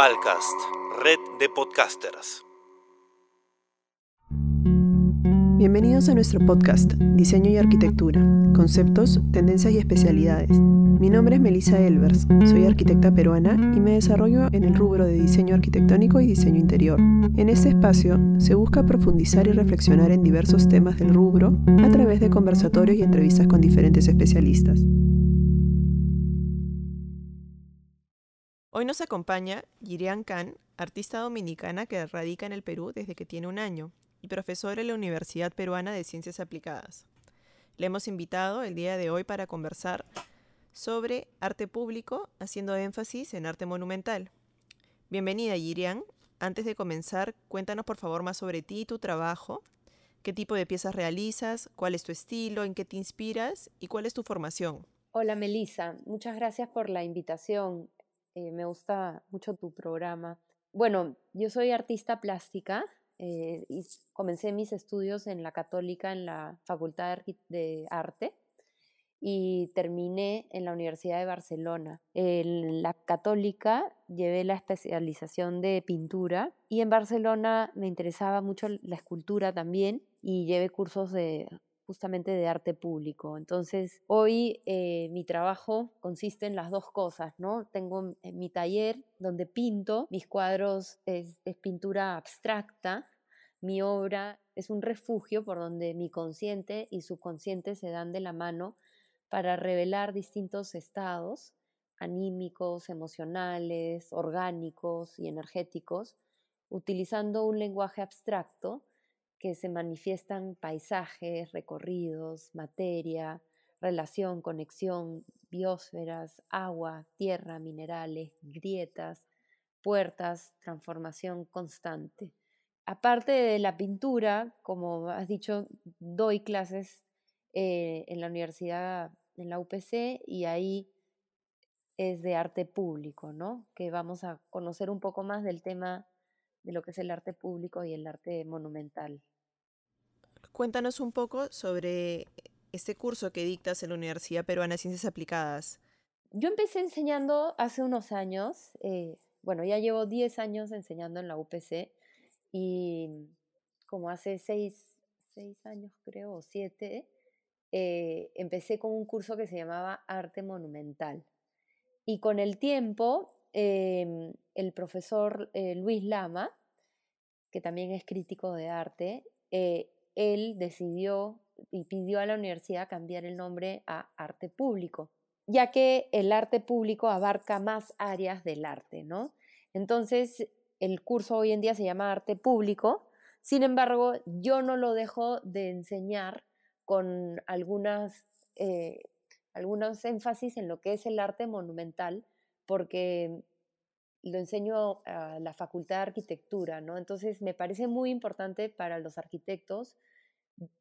Red de podcasters. Bienvenidos a nuestro podcast, Diseño y Arquitectura, Conceptos, Tendencias y Especialidades. Mi nombre es Melissa Elvers, soy arquitecta peruana y me desarrollo en el rubro de diseño arquitectónico y diseño interior. En este espacio se busca profundizar y reflexionar en diversos temas del rubro a través de conversatorios y entrevistas con diferentes especialistas. Hoy nos acompaña Yirian Khan, artista dominicana que radica en el Perú desde que tiene un año y profesora en la Universidad Peruana de Ciencias Aplicadas. Le hemos invitado el día de hoy para conversar sobre arte público, haciendo énfasis en arte monumental. Bienvenida, Yirian. Antes de comenzar, cuéntanos por favor más sobre ti y tu trabajo, qué tipo de piezas realizas, cuál es tu estilo, en qué te inspiras y cuál es tu formación. Hola Melissa, muchas gracias por la invitación. Eh, me gusta mucho tu programa. Bueno, yo soy artista plástica eh, y comencé mis estudios en la Católica, en la Facultad de Arte y terminé en la Universidad de Barcelona. En la Católica llevé la especialización de pintura y en Barcelona me interesaba mucho la escultura también y llevé cursos de justamente de arte público. Entonces, hoy eh, mi trabajo consiste en las dos cosas, ¿no? Tengo mi taller donde pinto, mis cuadros es pintura abstracta, mi obra es un refugio por donde mi consciente y subconsciente se dan de la mano para revelar distintos estados anímicos, emocionales, orgánicos y energéticos, utilizando un lenguaje abstracto que se manifiestan paisajes, recorridos, materia, relación, conexión, biosferas, agua, tierra, minerales, grietas, puertas, transformación constante. Aparte de la pintura, como has dicho, doy clases eh, en la universidad, en la UPC, y ahí es de arte público, ¿no? Que vamos a conocer un poco más del tema de lo que es el arte público y el arte monumental. Cuéntanos un poco sobre este curso que dictas en la Universidad Peruana de Ciencias Aplicadas. Yo empecé enseñando hace unos años, eh, bueno, ya llevo 10 años enseñando en la UPC y como hace 6, años creo, o 7, eh, empecé con un curso que se llamaba Arte Monumental. Y con el tiempo, em, el profesor eh, Luis Lama, que también es crítico de arte, él decidió y pidió a la universidad cambiar el nombre a arte público, ya que el arte público abarca más áreas del arte, ¿no? Entonces, el curso hoy en día se llama arte público, sin embargo, yo no lo dejo de enseñar con algunas, eh, algunos énfasis en lo que es el arte monumental, porque lo enseño a la Facultad de Arquitectura, ¿no? Entonces me parece muy importante para los arquitectos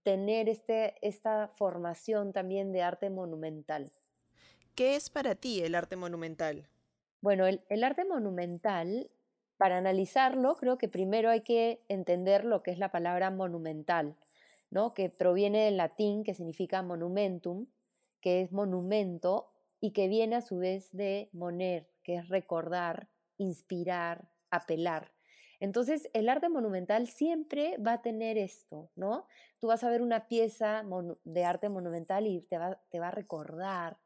tener este, esta formación también de arte monumental. ¿Qué es para ti el arte monumental? Bueno, el, el arte monumental, para analizarlo, creo que primero hay que entender lo que es la palabra monumental, ¿no? que proviene del latín, que significa monumentum, que es monumento, y que viene a su vez de moner, que es recordar, inspirar, apelar. Entonces, el arte monumental siempre va a tener esto, ¿no? Tú vas a ver una pieza de arte monumental y te va, a recordar,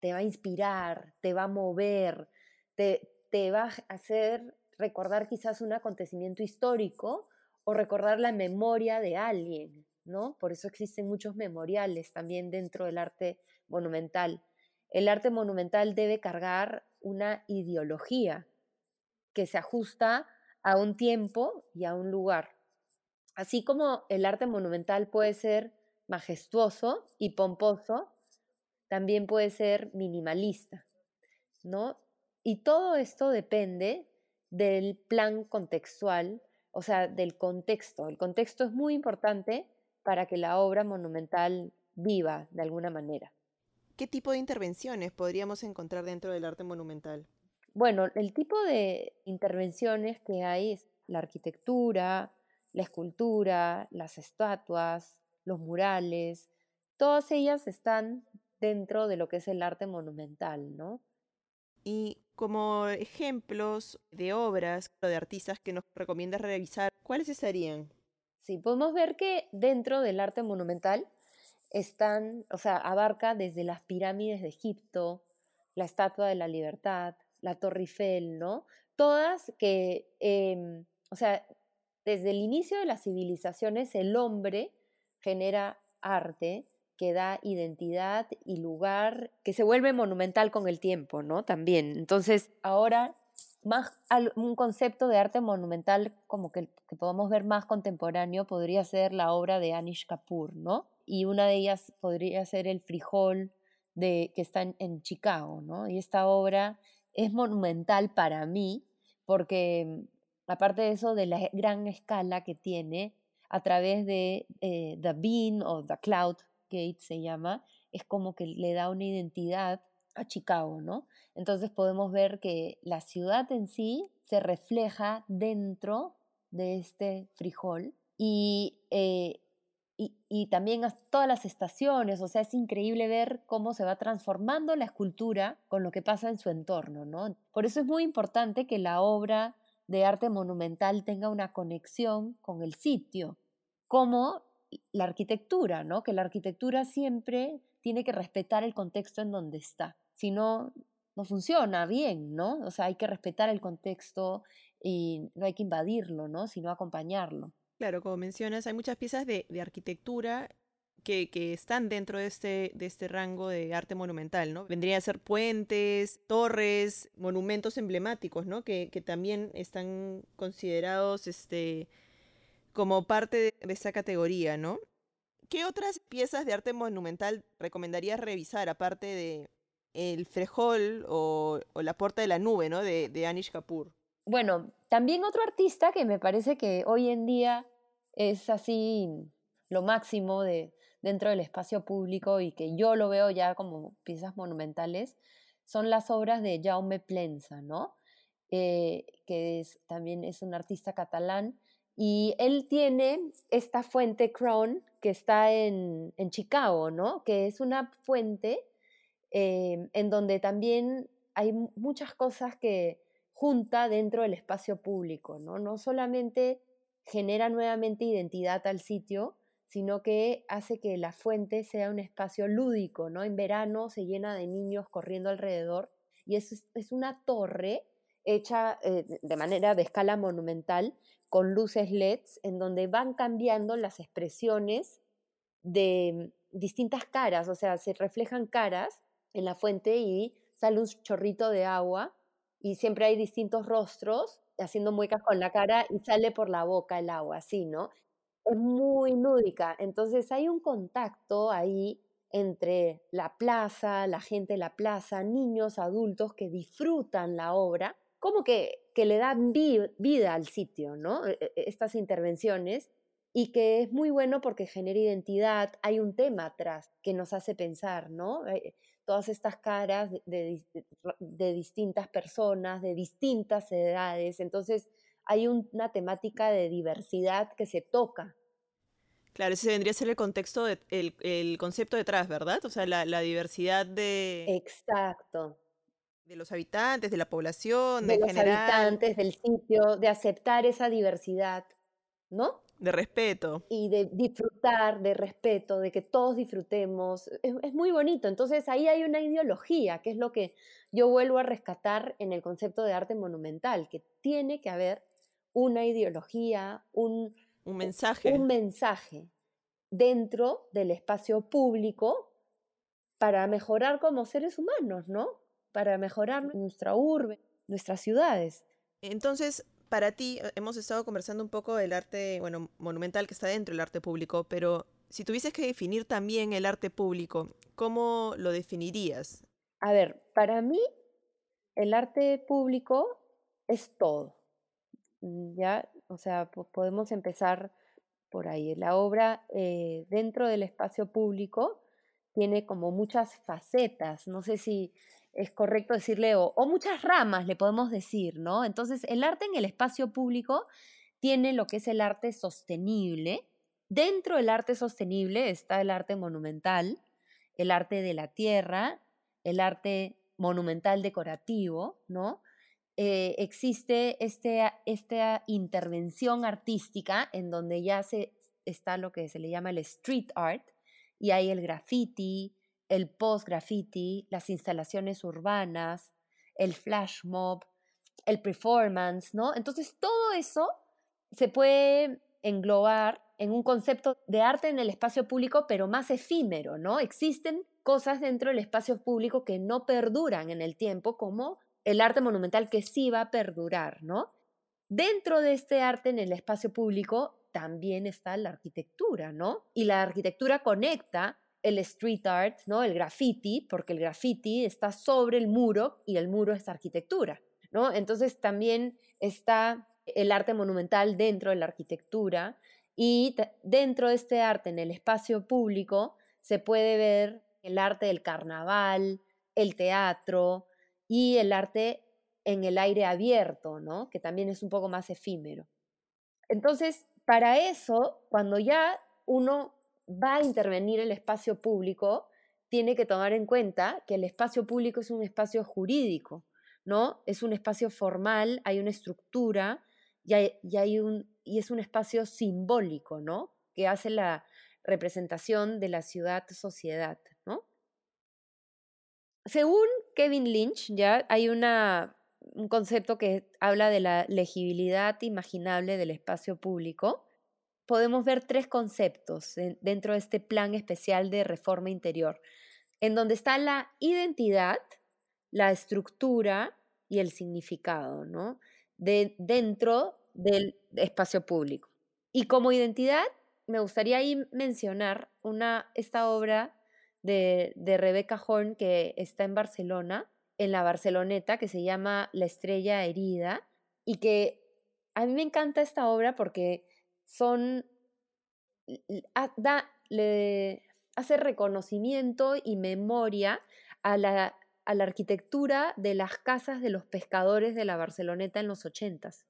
te va a inspirar, te va a mover, te, te va a hacer recordar quizás un acontecimiento histórico o recordar la memoria de alguien, ¿no? Por eso existen muchos memoriales también dentro del arte monumental. El arte monumental debe cargar una ideología, que se ajusta a un tiempo y a un lugar. Así como el arte monumental puede ser majestuoso y pomposo, también puede ser minimalista, ¿no? Y todo esto depende del plan contextual, o sea, del contexto. El contexto es muy importante para que la obra monumental viva de alguna manera. ¿Qué tipo de intervenciones podríamos encontrar dentro del arte monumental? Bueno, el tipo de intervenciones que hay es la arquitectura, la escultura, las estatuas, los murales, todas ellas están dentro de lo que es el arte monumental, ¿no? Y como ejemplos de obras o de artistas que nos recomiendas revisar, ¿cuáles estarían? Sí, podemos ver que dentro del arte monumental están, o sea, abarca desde las pirámides de Egipto, la Estatua de la Libertad, la Torre Eiffel, ¿no? Todas que, em, o sea, desde el inicio de las civilizaciones el hombre genera arte que da identidad y lugar, que se vuelve monumental con el tiempo, ¿no? También. Entonces, ahora más un concepto de arte monumental como que, que podemos ver más contemporáneo podría ser la obra de Anish Kapoor, ¿no? Y una de ellas podría ser el frijol de, que está en, Chicago, ¿no? Y esta obra es monumental para mí porque aparte de eso, de la gran escala que tiene a través de eh, The Bean o The Cloud Gate se llama, es como que le da una identidad a Chicago, ¿no? Entonces podemos ver que la ciudad en sí se refleja dentro de este frijol y, eh, y, también todas las estaciones, o sea, es increíble ver cómo se va transformando la escultura con lo que pasa en su entorno, ¿no? Por eso es muy importante que la obra de arte monumental tenga una conexión con el sitio, como la arquitectura, ¿no? Que la arquitectura siempre tiene que respetar el contexto en donde está. Si no, no funciona bien, ¿no? O sea, hay que respetar el contexto y no hay que invadirlo, ¿no? Sino acompañarlo. Claro, como mencionas, hay muchas piezas de, arquitectura que, están dentro de este, de este rango de arte monumental, ¿no? Vendrían a ser puentes, torres, monumentos emblemáticos, ¿no? Que, que también están considerados este, como parte de, esa categoría, ¿no? ¿Qué otras piezas de arte monumental recomendarías revisar, aparte de el Frejol o, La Puerta de la Nube, ¿no? De, de Anish Kapoor. Bueno, también otro artista que me parece que hoy en día es así lo máximo de, dentro del espacio público y que yo lo veo ya como piezas monumentales, son las obras de Jaume Plensa, ¿no? Eh, que también es un artista catalán y él tiene esta fuente Crown que está en, Chicago, ¿no? Que es una fuente em, en donde también hay muchas cosas que junta dentro del espacio público, ¿no? No solamente genera nuevamente identidad al sitio, sino que hace que la fuente sea un espacio lúdico, ¿no? En verano se llena de niños corriendo alrededor y es, es una torre hecha eh, de manera de escala monumental, con luces LEDs en donde van cambiando las expresiones de distintas caras, o sea, se reflejan caras en la fuente y sale un chorrito de agua y siempre hay distintos rostros haciendo muecas con la cara y sale por la boca el agua, así, ¿no? Es muy lúdica, entonces hay un contacto ahí entre la plaza, la gente de la plaza, niños, adultos que disfrutan la obra como que, que le dan vida al sitio, ¿no? E, e, estas intervenciones y que es muy bueno porque genera identidad, hay un tema atrás que nos hace pensar, ¿no? Todas estas caras de, de, distintas personas, de distintas edades, entonces hay una temática de diversidad que se toca. Claro, ese vendría a ser el contexto, de, el, el concepto detrás, ¿verdad? O sea, la, la diversidad de... Exacto, de los habitantes, de la población, de, de los habitantes, del sitio, de aceptar esa diversidad, ¿no? De respeto. Y de disfrutar, de respeto, de que todos disfrutemos. Es, muy bonito. Entonces ahí hay una ideología, que es lo que yo vuelvo a rescatar en el concepto de arte monumental, que tiene que haber una ideología, un, un mensaje. Un mensaje dentro del espacio público para mejorar como seres humanos, ¿no? para mejorar nuestra urbe, nuestras ciudades. Entonces, para ti, eh, hemos estado conversando un poco del arte, bueno, monumental que está dentro del arte público, pero si tuvieses que definir también el arte público, ¿cómo lo definirías? A ver, para mí, el arte público es todo. Ya, o sea, podemos empezar por ahí. La obra eh, dentro del espacio público tiene como muchas facetas. No sé si es correcto decirle, o, muchas ramas le podemos decir, ¿no? Entonces, el arte en el espacio público tiene lo que es el arte sostenible. Dentro del arte sostenible está el arte monumental, el arte de la tierra, el arte monumental decorativo, ¿no? Eh, existe este, esta intervención artística en donde ya se, está lo que se le llama el street art, y hay el graffiti, el post-graffiti, las instalaciones urbanas, el flash mob, el performance, ¿no? Entonces todo eso se puede englobar en un concepto de arte en el espacio público, pero más efímero, ¿no? Existen cosas dentro del espacio público que no perduran en el tiempo, como el arte monumental que sí va a perdurar, ¿no? Dentro de este arte en el espacio público también está la arquitectura, ¿no? Y la arquitectura conecta el street art, ¿no? El graffiti, porque el graffiti está sobre el muro y el muro es arquitectura, ¿no? Entonces también está el arte monumental dentro de la arquitectura y dentro de este arte en el espacio público se puede ver el arte del carnaval, el teatro y el arte en el aire abierto, ¿no? Que también es un poco más efímero. Entonces, para eso, cuando ya uno va a intervenir el espacio público, tiene que tomar en cuenta que el espacio público es un espacio jurídico, ¿no? Es un espacio formal, hay una estructura y, hay, y es un espacio simbólico, ¿no? Que hace la representación de la ciudad-sociedad, ¿no? Según Kevin Lynch, ya hay una un concepto que habla de la legibilidad imaginable del espacio público, podemos ver tres conceptos dentro de este plan especial de reforma interior, en donde está la identidad, la estructura y el significado, ¿no? De, dentro del espacio público. Y como identidad, me gustaría ahí mencionar una, esta obra de, de Rebecca Horn que está en Barcelona, en la Barceloneta que se llama La estrella herida y que a mí me encanta esta obra porque son, da, le hace reconocimiento y memoria a la, a la arquitectura de las casas de los pescadores de la Barceloneta en los ochentas.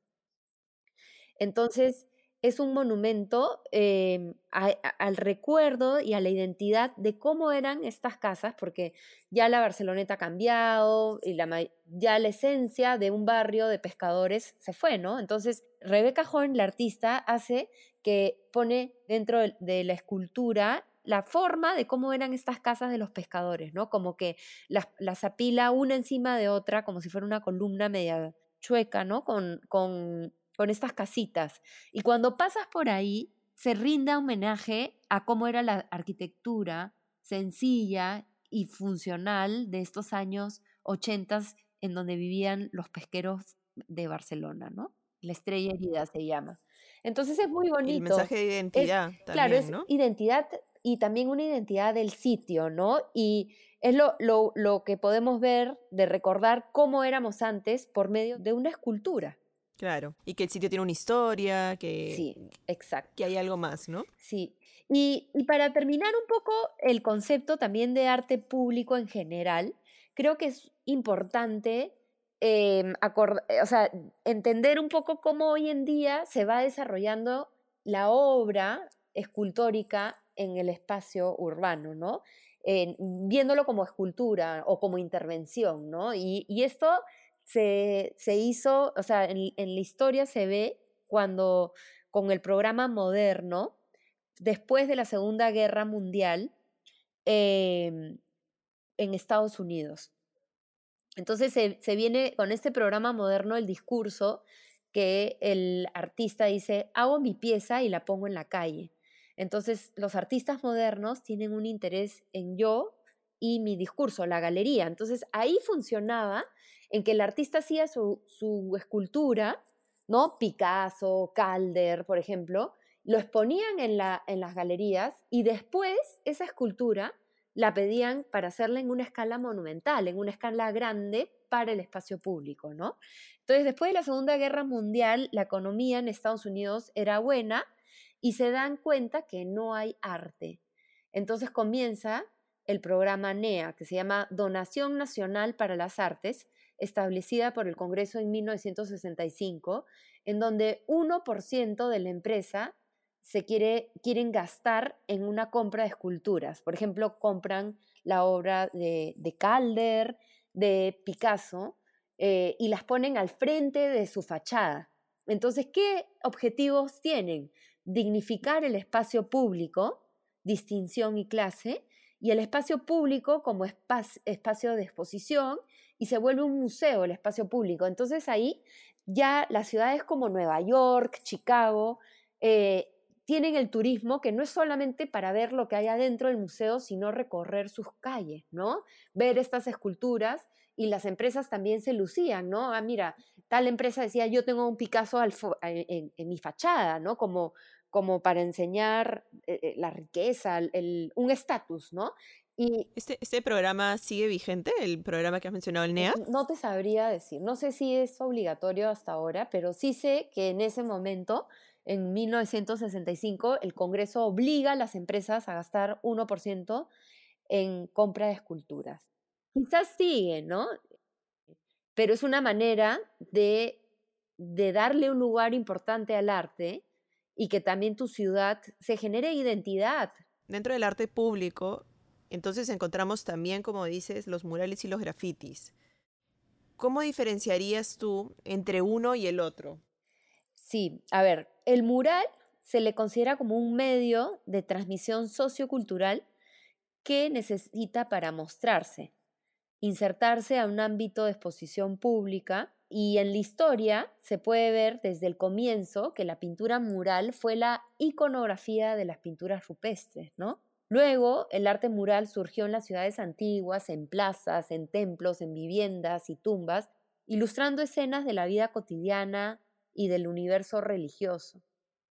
Entonces, es un monumento em, al recuerdo y a la identidad de cómo eran estas casas, porque ya la Barceloneta ha cambiado y la, ya la esencia de un barrio de pescadores se fue, ¿no? Entonces, Rebeca Horn, la artista, hace que pone dentro de, la escultura la forma de cómo eran estas casas de los pescadores, ¿no? Como que las, las apila una encima de otra, como si fuera una columna media chueca, ¿no? Con, con con estas casitas. Y cuando pasas por ahí, se rinda homenaje a cómo era la arquitectura sencilla y funcional de estos años 80 en donde vivían los pesqueros de Barcelona, ¿no? La estrella herida se llama. Entonces es muy bonito. El mensaje de identidad. también, claro, es identidad y también una identidad del sitio, ¿no? Y es lo, lo, lo que podemos ver de recordar cómo éramos antes por medio de una escultura. Claro, y que el sitio tiene una historia, que, sí, exacto. que hay algo más, ¿no? Sí, y, para terminar un poco el concepto también de arte público en general, creo que es importante em, o sea, entender un poco cómo hoy en día se va desarrollando la obra escultórica en el espacio urbano, ¿no? viéndolo como escultura o como intervención, ¿no? Y, y esto se, hizo, o sea, en, la historia se ve cuando con el programa moderno, después de la Segunda Guerra Mundial, em, en Estados Unidos. Entonces se, se, viene con este programa moderno el discurso que el artista dice, hago mi pieza y la pongo en la calle. Entonces los artistas modernos tienen un interés en yo y mi discurso, la galería. Entonces ahí funcionaba en que el artista hacía su, escultura, ¿no? Picasso, Calder, por ejemplo, lo exponían en, en las galerías y después esa escultura la pedían para hacerla en una escala monumental, en una escala grande para el espacio público, ¿no? Entonces, después de la Segunda Guerra Mundial, la economía en Estados Unidos era buena y se dan cuenta que no hay arte. Entonces comienza el programa NEA, que se llama Donación Nacional para las Artes, establecida por el Congreso en 1965, en donde 1% de la empresa se quiere, quieren gastar en una compra de esculturas. Por ejemplo, compran la obra de, Calder, de Picasso eh, y las ponen al frente de su fachada. Entonces, ¿qué objetivos tienen? Dignificar el espacio público, distinción y clase, y el espacio público como espacio de exposición, y se vuelve un museo el espacio público. Entonces ahí ya las ciudades como Nueva York, Chicago, eh, tienen el turismo que no es solamente para ver lo que hay adentro del museo, sino recorrer sus calles, ¿no? Ver estas esculturas y las empresas también se lucían, ¿no? Ah, mira, tal empresa decía, yo tengo un Picasso en, mi fachada, ¿no? Como, como para enseñar eh, eh, la riqueza, un estatus, ¿no? Y ¿Este, ¿Este programa sigue vigente, el programa que has mencionado, el NEA? No te sabría decir, no sé si es obligatorio hasta ahora, pero sí sé que en ese momento en 1965 el Congreso obliga a las empresas a gastar 1% en compra de esculturas. Quizás sigue, ¿no? Pero es una manera de, de darle un lugar importante al arte y que también tu ciudad se genere identidad. Dentro del arte público, entonces encontramos también, como dices, los murales y los grafitis. ¿Cómo diferenciarías tú entre uno y el otro? Sí, a ver, el mural se le considera como un medio de transmisión sociocultural que necesita para mostrarse, insertarse a un ámbito de exposición pública y en la historia se puede ver desde el comienzo que la pintura mural fue la iconografía de las pinturas rupestres, ¿no? Luego, el arte mural surgió en las ciudades antiguas, en plazas, en templos, en viviendas y tumbas, ilustrando escenas de la vida cotidiana, y del universo religioso.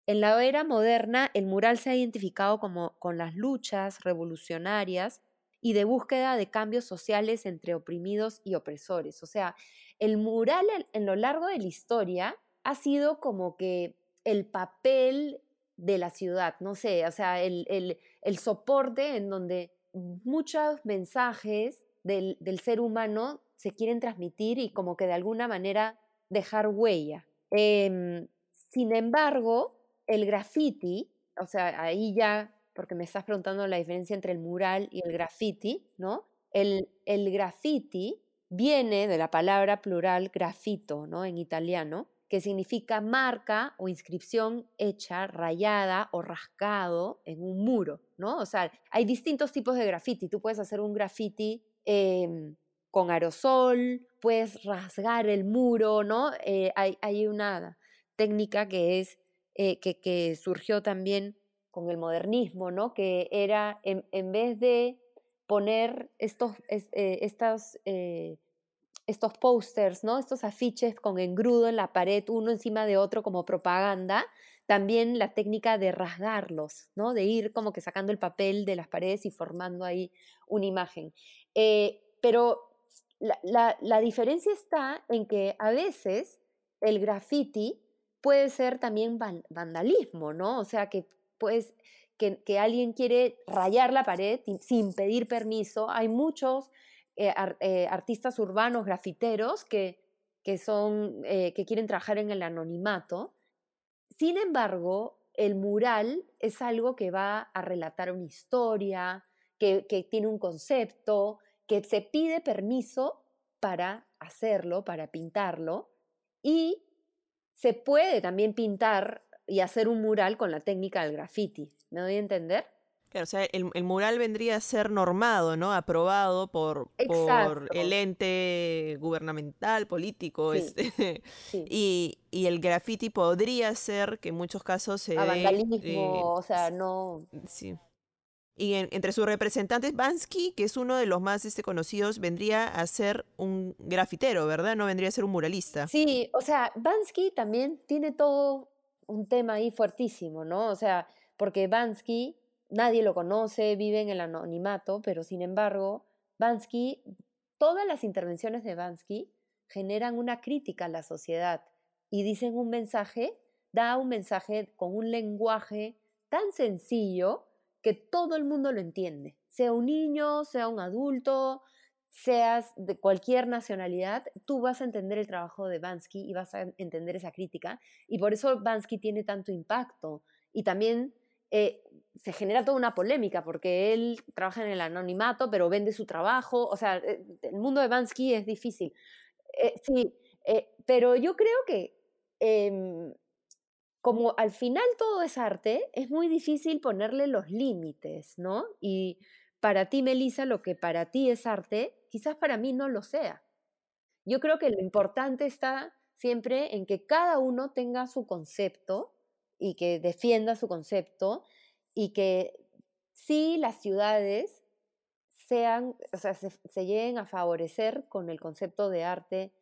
En la era moderna, el mural se ha identificado como, con las luchas revolucionarias y de búsqueda de cambios sociales entre oprimidos y opresores. O sea, el mural en, lo largo de la historia ha sido como que el papel de la ciudad, no sé, o sea, el, soporte en donde muchos mensajes del, del ser humano se quieren transmitir y como que de alguna manera dejar huella. Em, sin embargo, el graffiti, o sea, ahí ya, porque me estás preguntando la diferencia entre el mural y el graffiti, ¿no? El, el graffiti viene de la palabra plural grafito, ¿no? En italiano, que significa marca o inscripción hecha, rayada o rascado en un muro, ¿no? O sea, hay distintos tipos de graffiti. Tú puedes hacer un graffiti em, con aerosol, puedes rasgar el muro, ¿no? Eh, hay, una técnica que es, eh, que, surgió también con el modernismo, ¿no? Que era, en, vez de poner estos, eh, estos, estos posters, ¿no? Estos afiches con engrudo en la pared, uno encima de otro como propaganda, también la técnica de rasgarlos, ¿no? De ir como que sacando el papel de las paredes y formando ahí una imagen. pero la, diferencia está en que a veces el graffiti puede ser también vandalismo, ¿no? O sea, que, pues, que, alguien quiere rayar la pared sin pedir permiso. Hay muchos eh, eh, artistas urbanos, grafiteros, que, que, son, eh, que quieren trabajar en el anonimato. Sin embargo, el mural es algo que va a relatar una historia, que, que tiene un concepto, que se pide permiso para hacerlo, para pintarlo, y se puede también pintar y hacer un mural con la técnica del graffiti. ¿Me doy a entender? Claro, o sea, el, mural vendría a ser normado, ¿no? Aprobado por, por el ente gubernamental, político. Este, y, y, el graffiti podría ser que en muchos casos se... A vandalismo, eh, o sea, no... Sí. Y entre sus representantes, Bansky, que es uno de los más este, conocidos, vendría a ser un grafitero, ¿verdad? No vendría a ser un muralista. Sí, o sea, Bansky también tiene todo un tema ahí fuertísimo, ¿no? O sea, porque Bansky, nadie lo conoce, vive en el anonimato, pero sin embargo, Bansky, todas las intervenciones de Bansky generan una crítica a la sociedad y dicen un mensaje, da un mensaje con un lenguaje tan sencillo que todo el mundo lo entiende, sea un niño, sea un adulto, seas de cualquier nacionalidad, tú vas a entender el trabajo de Bansky y vas a entender esa crítica. Y por eso Bansky tiene tanto impacto. Y también eh, se genera toda una polémica porque él trabaja en el anonimato, pero vende su trabajo. O sea, eh, el mundo de Bansky es difícil. Eh, sí, pero yo creo que em, como al final todo es arte, es muy difícil ponerle los límites, ¿no? Y para ti, Melissa, lo que para ti es arte, quizás para mí no lo sea. Yo creo que lo importante está siempre en que cada uno tenga su concepto y que defienda su concepto y que sí las ciudades sean, o sea, se, lleguen a favorecer con el concepto de arte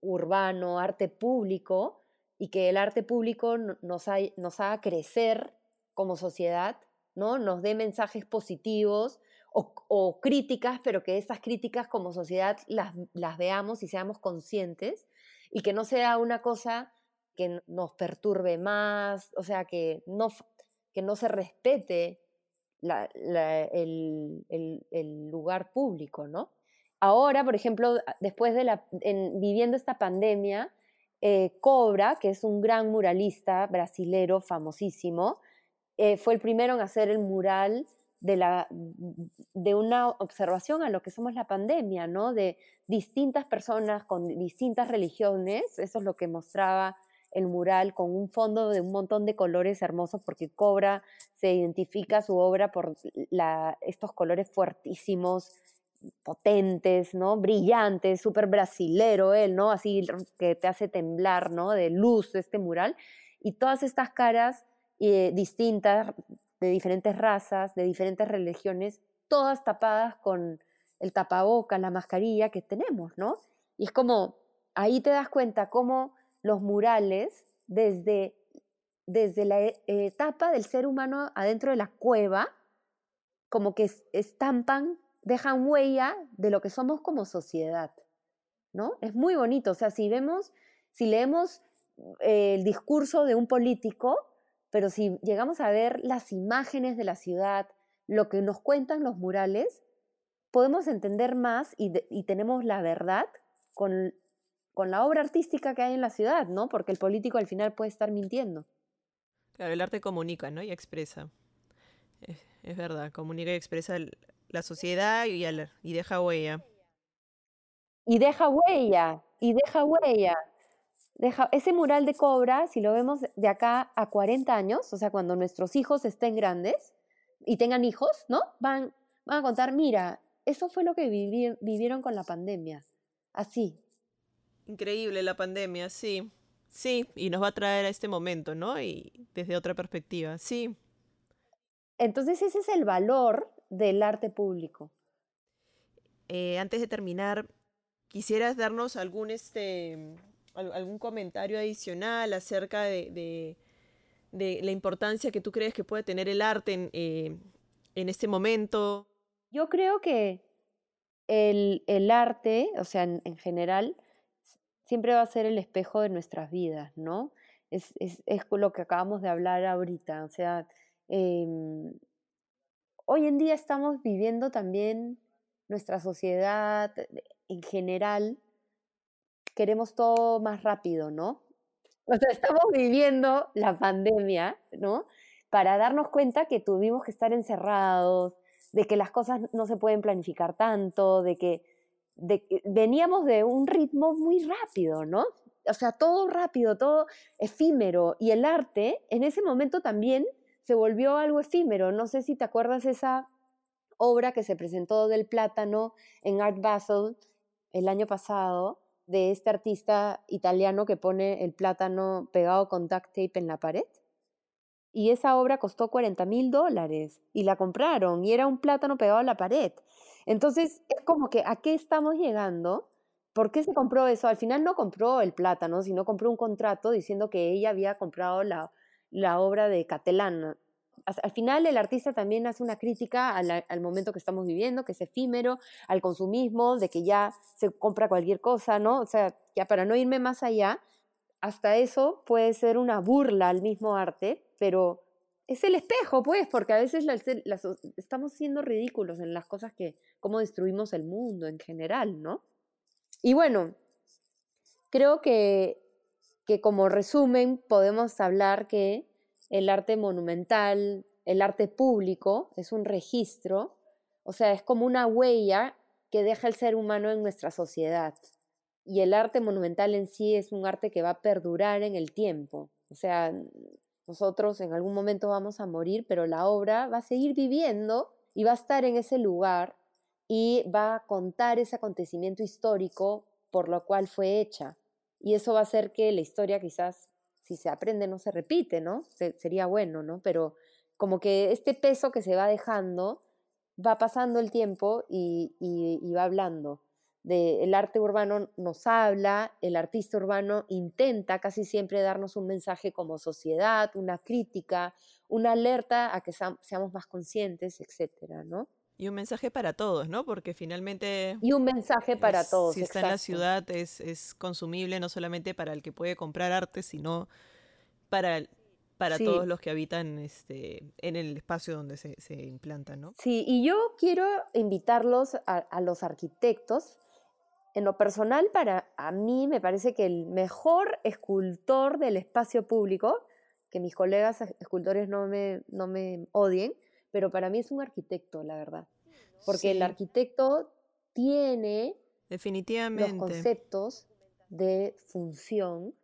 urbano, arte público, y que el arte público nos, nos haga crecer como sociedad, ¿no? Nos dé mensajes positivos o, críticas, pero que esas críticas como sociedad las, las veamos y seamos conscientes, y que no sea una cosa que nos perturbe más, o sea, que no, que no se respete el, lugar público, ¿no? Ahora, por ejemplo, después de la, viviendo esta pandemia, eh, Cobra, que es un gran muralista brasilero famosísimo, eh, fue el primero en hacer el mural de, la, de una observación a lo que somos la pandemia, ¿no? De distintas personas con distintas religiones, eso es lo que mostraba el mural con un fondo de un montón de colores hermosos porque Cobra se identifica su obra por la, estos colores fuertísimos, potentes, ¿no? Brillantes, súper brasilero él, ¿no? Así que te hace temblar, ¿no? De luz este mural. Y todas estas caras eh, distintas, de diferentes razas, de diferentes religiones, todas tapadas con el tapaboca, la mascarilla que tenemos, ¿no? Y es como, ahí te das cuenta cómo los murales desde, desde la e, etapa del ser humano adentro de la cueva, como que estampan, dejan huella de lo que somos como sociedad, ¿no? Es muy bonito, o sea, si vemos, si leemos eh, el discurso de un político, pero si llegamos a ver las imágenes de la ciudad, lo que nos cuentan los murales, podemos entender más y, y tenemos la verdad con con la obra artística que hay en la ciudad, ¿no? Porque el político al final puede estar mintiendo. Claro, el arte comunica, ¿no? Y expresa. Es, verdad, comunica y expresa la sociedad y, y deja huella. Y deja huella, y deja huella. Deja, ese mural de Cobra, si lo vemos de acá a 40 años, o sea, cuando nuestros hijos estén grandes y tengan hijos, ¿no? Van, van a contar, mira, eso fue lo que vivieron con la pandemia. Así, Increíble la pandemia, sí. Sí, y nos va a traer a este momento, ¿no? Y desde otra perspectiva, sí. Entonces ese es el valor del arte público. Eh, antes de terminar, ¿quisieras darnos algún, este, algún comentario adicional acerca de, la importancia que tú crees que puede tener el arte en, eh, este momento? Yo creo que el, arte, o sea, en general, siempre va a ser el espejo de nuestras vidas, ¿no? Es, es, es lo que acabamos de hablar ahorita, o sea, em, hoy en día estamos viviendo también nuestra sociedad en general, queremos todo más rápido, ¿no? O sea, estamos viviendo la pandemia, ¿no? Para darnos cuenta que tuvimos que estar encerrados, de que las cosas no se pueden planificar tanto, de que veníamos de un ritmo muy rápido, ¿no? O sea, todo rápido, todo efímero. Y el arte en ese momento también se volvió algo efímero. No sé si te acuerdas esa obra que se presentó del plátano en Art Basel el año pasado, de este artista italiano que pone el plátano pegado con duct tape en la pared. Y esa obra costó 40 mil dólares y la compraron y era un plátano pegado a la pared. Entonces, es como que a qué estamos llegando. ¿Por qué se compró eso? Al final no compró el plátano, sino compró un contrato diciendo que ella había comprado la, la obra de Catalán. Al final el artista también hace una crítica al, al, momento que estamos viviendo, que es efímero, al consumismo, de que ya se compra cualquier cosa, ¿no? O sea, ya para no irme más allá, hasta eso puede ser una burla al mismo arte, pero es el espejo, pues, porque a veces estamos siendo ridículos en las cosas que, cómo destruimos el mundo en general, ¿no? Y bueno, creo que, que como resumen podemos hablar que el arte monumental el arte público, es un registro, o sea, es como una huella que deja el ser humano en nuestra sociedad. Y el arte monumental en sí es un arte que va a perdurar en el tiempo. O sea, nosotros en algún momento vamos a morir, pero la obra va a seguir viviendo y va a estar en ese lugar y va a contar ese acontecimiento histórico por lo cual fue hecha. Y eso va a hacer que la historia quizás, si se aprende, no se repite, ¿no? sería bueno, ¿no? Pero como que este peso que se va dejando va pasando el tiempo y, y va hablando el arte urbano nos habla, el artista urbano intenta casi siempre darnos un mensaje como sociedad, una crítica, una alerta a que seamos más conscientes, etcétera, ¿no? Y un mensaje para todos, ¿no? Porque finalmente... Y un mensaje para todos. Si está en la ciudad es, es, consumible no solamente para el que puede comprar arte, sino para, para todos los que habitan este, en el espacio donde se, se implantan, ¿no? Sí, y yo quiero invitarlos a, a los arquitectos en lo personal, para a mí me parece que el mejor escultor del espacio público, que mis colegas escultores no me, no me odien, pero para mí es un arquitecto, la verdad. Porque el arquitecto tiene Definitivamente. los conceptos de función,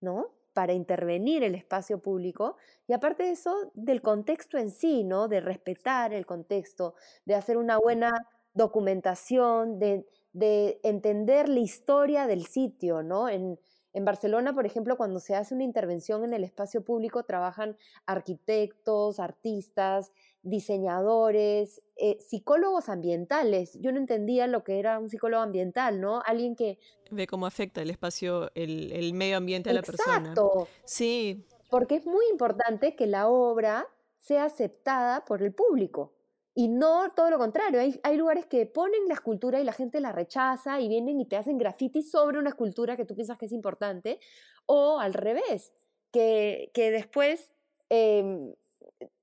¿no? Para intervenir el espacio público y aparte de eso, del contexto en sí, ¿no? De respetar el contexto, de hacer una buena documentación, de, de entender la historia del sitio, ¿no? En, Barcelona, por ejemplo, cuando se hace una intervención en el espacio público, trabajan arquitectos, artistas, diseñadores, eh, psicólogos ambientales. Yo no entendía lo que era un psicólogo ambiental, ¿no? Alguien que... Ve cómo afecta el espacio, el, medio ambiente a la persona. Exacto. Sí. Porque es muy importante que la obra sea aceptada por el público. Y no todo lo contrario, hay, hay, lugares que ponen la escultura y la gente la rechaza y vienen y te hacen graffiti sobre una escultura que tú piensas que es importante, o al revés, que, que después, em,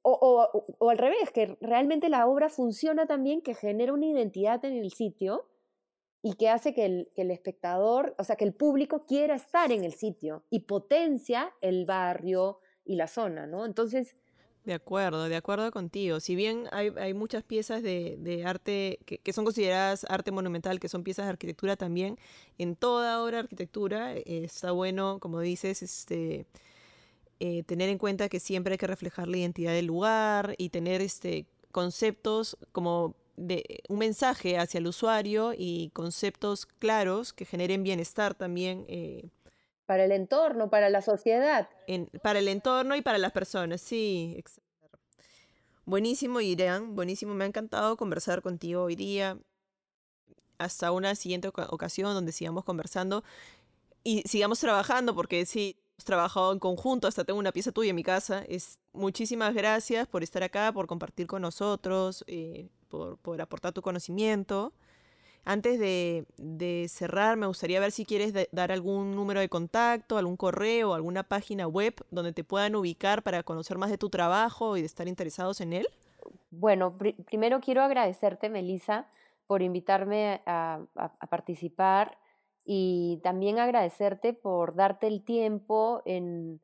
o, o, al revés, que realmente la obra funciona también, que genera una identidad en el sitio y que hace que el, que el espectador, o sea, que el público quiera estar en el sitio y potencia el barrio y la zona, ¿no? Entonces, de acuerdo, de acuerdo contigo. Si bien hay, hay muchas piezas de, de arte que, que, son consideradas arte monumental, que son piezas de arquitectura también, en toda obra de arquitectura eh, está bueno, como dices, este, eh, tener en cuenta que siempre hay que reflejar la identidad del lugar y tener este, conceptos como de un mensaje hacia el usuario y conceptos claros que generen bienestar también. Eh, para el entorno, para la sociedad. para el entorno y para las personas, sí. Buenísimo, Irán, buenísimo. Me ha encantado conversar contigo hoy día. Hasta una siguiente ocasión donde sigamos conversando y sigamos trabajando, porque sí, hemos trabajado en conjunto, hasta tengo una pieza tuya en mi casa. Es, muchísimas gracias por estar acá, por compartir con nosotros, eh, por, por aportar tu conocimiento. Antes de, cerrar, me gustaría ver si quieres dar algún número de contacto, algún correo, alguna página web donde te puedan ubicar para conocer más de tu trabajo y de estar interesados en él. Bueno, primero quiero agradecerte, Melissa, por invitarme a, participar y también agradecerte por darte el tiempo en,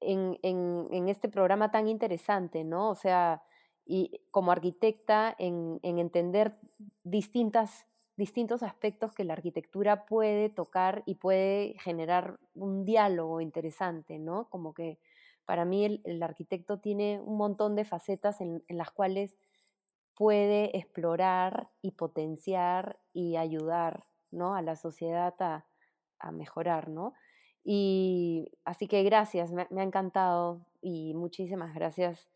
en, este programa tan interesante, ¿no? O sea, y como arquitecta en, entender distintas, distintos aspectos que la arquitectura puede tocar y puede generar un diálogo interesante, ¿no? Como que para mí el, arquitecto tiene un montón de facetas en, las cuales puede explorar y potenciar y ayudar ¿no? a la sociedad a, mejorar, ¿no? Y así que gracias, me, me, ha encantado y muchísimas gracias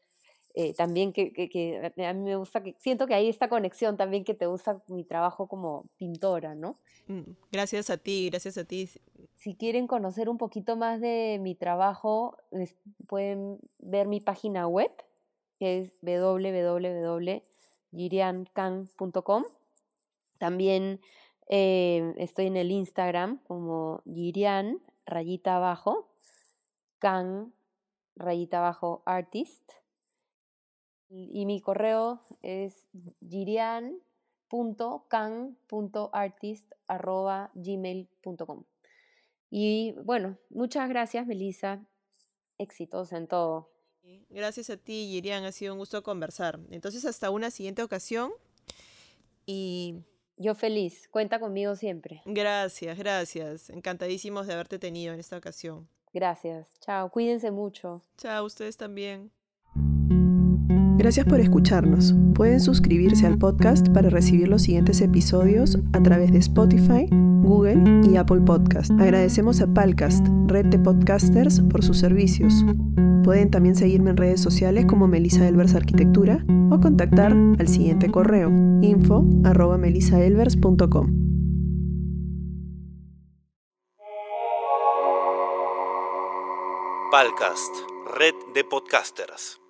eh, también que, que, a mí me gusta, que siento que hay esta conexión también que te gusta mi trabajo como pintora, ¿no? Mm, gracias a ti, gracias a ti. Si quieren conocer un poquito más de mi trabajo, pueden ver mi página web, que es www.giriancan.com. También eh, estoy en el Instagram como Girian, rayita abajo, can, rayita abajo, artist. Y mi correo es girian.can.artist.gmail.com. Y bueno, muchas gracias, Melissa. Éxitos en todo. Gracias a ti, Yirian, ha sido un gusto conversar. Entonces, hasta una siguiente ocasión y... Yo feliz, cuenta conmigo siempre. Gracias, gracias. Encantadísimos de haberte tenido en esta ocasión. Gracias, chao, cuídense mucho. Chao, ustedes también. Gracias por escucharnos. Pueden suscribirse al podcast para recibir los siguientes episodios a través de Spotify, Google y Apple Podcast. Agradecemos a Palcast, red de podcasters, por sus servicios. Pueden también seguirme en redes sociales como Melissa Elvers Arquitectura o contactar al siguiente correo info Palcast, red de podcasters.